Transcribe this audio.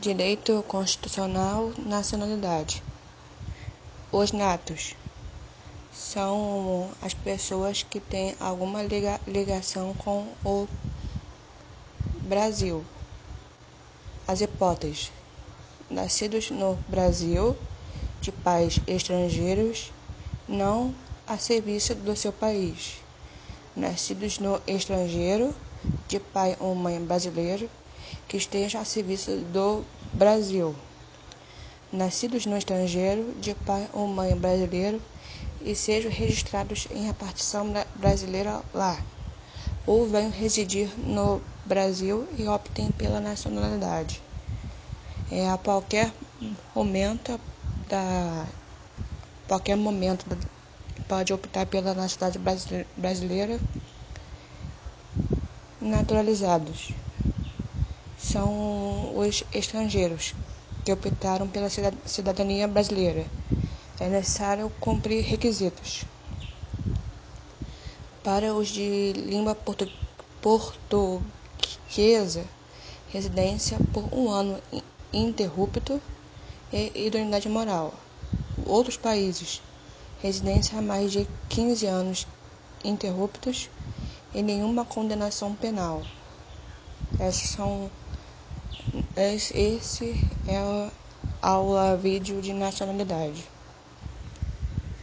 Direito Constitucional Nacionalidade. Os natos são as pessoas que têm alguma liga, ligação com o Brasil. As hipóteses: nascidos no Brasil, de pais estrangeiros, não a serviço do seu país. Nascidos no estrangeiro, de pai ou mãe brasileiro, que esteja a serviço do Brasil. Nascidos no estrangeiro, de pai ou mãe brasileiro, e sejam registrados em repartição brasileira lá, ou venham residir no Brasil e optem pela nacionalidade. É, a qualquer momento da qualquer momento pode optar pela nacionalidade brasileira naturalizados são os estrangeiros que optaram pela cidadania brasileira. É necessário cumprir requisitos. Para os de língua portu portuguesa, residência por um ano interrupto e idoneidade moral. Outros países, residência há mais de 15 anos interruptos e nenhuma condenação penal. Essas são esse é a aula vídeo de nacionalidade.